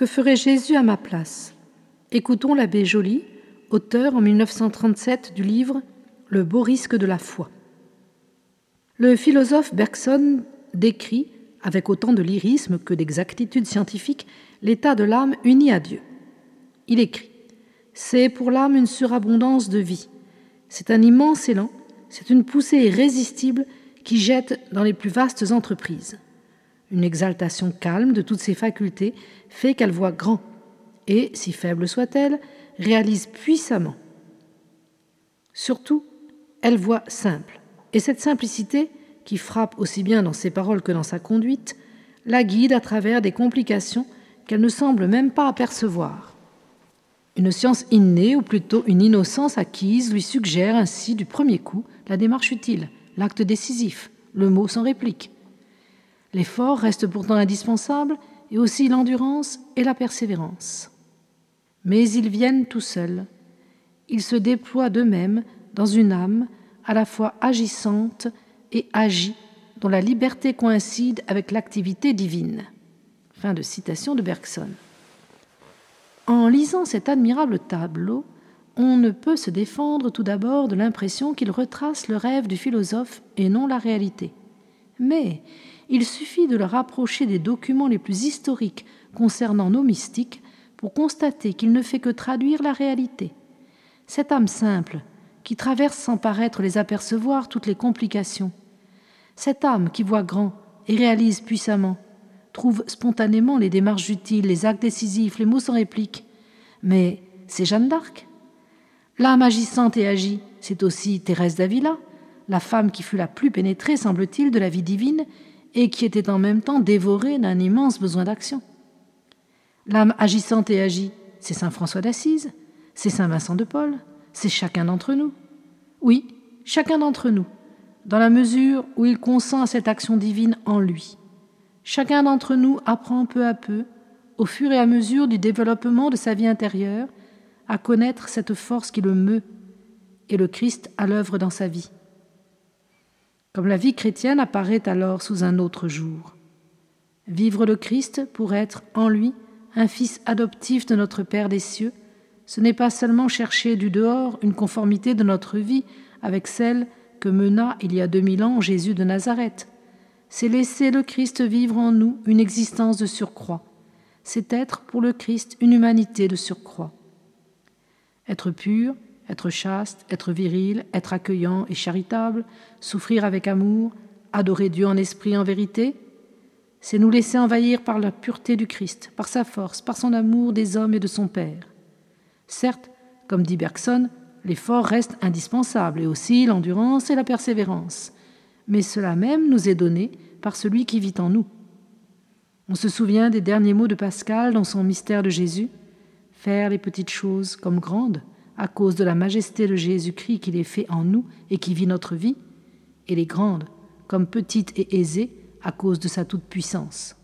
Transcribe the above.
Que ferait Jésus à ma place? Écoutons l'abbé Joly, auteur en 1937 du livre Le beau risque de la foi. Le philosophe Bergson décrit, avec autant de lyrisme que d'exactitude scientifique, l'état de l'âme unie à Dieu. Il écrit C'est pour l'âme une surabondance de vie. C'est un immense élan, c'est une poussée irrésistible qui jette dans les plus vastes entreprises. Une exaltation calme de toutes ses facultés fait qu'elle voit grand et, si faible soit-elle, réalise puissamment. Surtout, elle voit simple. Et cette simplicité, qui frappe aussi bien dans ses paroles que dans sa conduite, la guide à travers des complications qu'elle ne semble même pas apercevoir. Une science innée, ou plutôt une innocence acquise, lui suggère ainsi du premier coup la démarche utile, l'acte décisif, le mot sans réplique. L'effort reste pourtant indispensable, et aussi l'endurance et la persévérance. Mais ils viennent tout seuls. Ils se déploient d'eux-mêmes dans une âme à la fois agissante et agie, dont la liberté coïncide avec l'activité divine. Fin de citation de Bergson. En lisant cet admirable tableau, on ne peut se défendre tout d'abord de l'impression qu'il retrace le rêve du philosophe et non la réalité. Mais il suffit de le rapprocher des documents les plus historiques concernant nos mystiques pour constater qu'il ne fait que traduire la réalité. Cette âme simple, qui traverse sans paraître les apercevoir toutes les complications, cette âme qui voit grand et réalise puissamment, trouve spontanément les démarches utiles, les actes décisifs, les mots sans réplique. Mais c'est Jeanne d'Arc. L'âme agissante et agit, c'est aussi Thérèse d'Avila, la femme qui fut la plus pénétrée, semble-t-il, de la vie divine et qui était en même temps dévorée d'un immense besoin d'action. L'âme agissante et agit, c'est Saint François d'Assise, c'est Saint Vincent de Paul, c'est chacun d'entre nous. Oui, chacun d'entre nous, dans la mesure où il consent à cette action divine en lui. Chacun d'entre nous apprend peu à peu, au fur et à mesure du développement de sa vie intérieure, à connaître cette force qui le meut et le Christ à l'œuvre dans sa vie comme la vie chrétienne apparaît alors sous un autre jour. Vivre le Christ pour être en lui un fils adoptif de notre Père des cieux, ce n'est pas seulement chercher du dehors une conformité de notre vie avec celle que mena il y a deux mille ans Jésus de Nazareth. C'est laisser le Christ vivre en nous une existence de surcroît. C'est être pour le Christ une humanité de surcroît. Être pur, être chaste, être viril, être accueillant et charitable, souffrir avec amour, adorer Dieu en esprit en vérité, c'est nous laisser envahir par la pureté du Christ, par sa force, par son amour des hommes et de son Père. Certes, comme dit Bergson, l'effort reste indispensable, et aussi l'endurance et la persévérance, mais cela même nous est donné par celui qui vit en nous. On se souvient des derniers mots de Pascal dans son mystère de Jésus Faire les petites choses comme grandes, à cause de la majesté de Jésus-Christ qu'il est fait en nous et qui vit notre vie, et les grandes comme petites et aisées à cause de sa toute-puissance.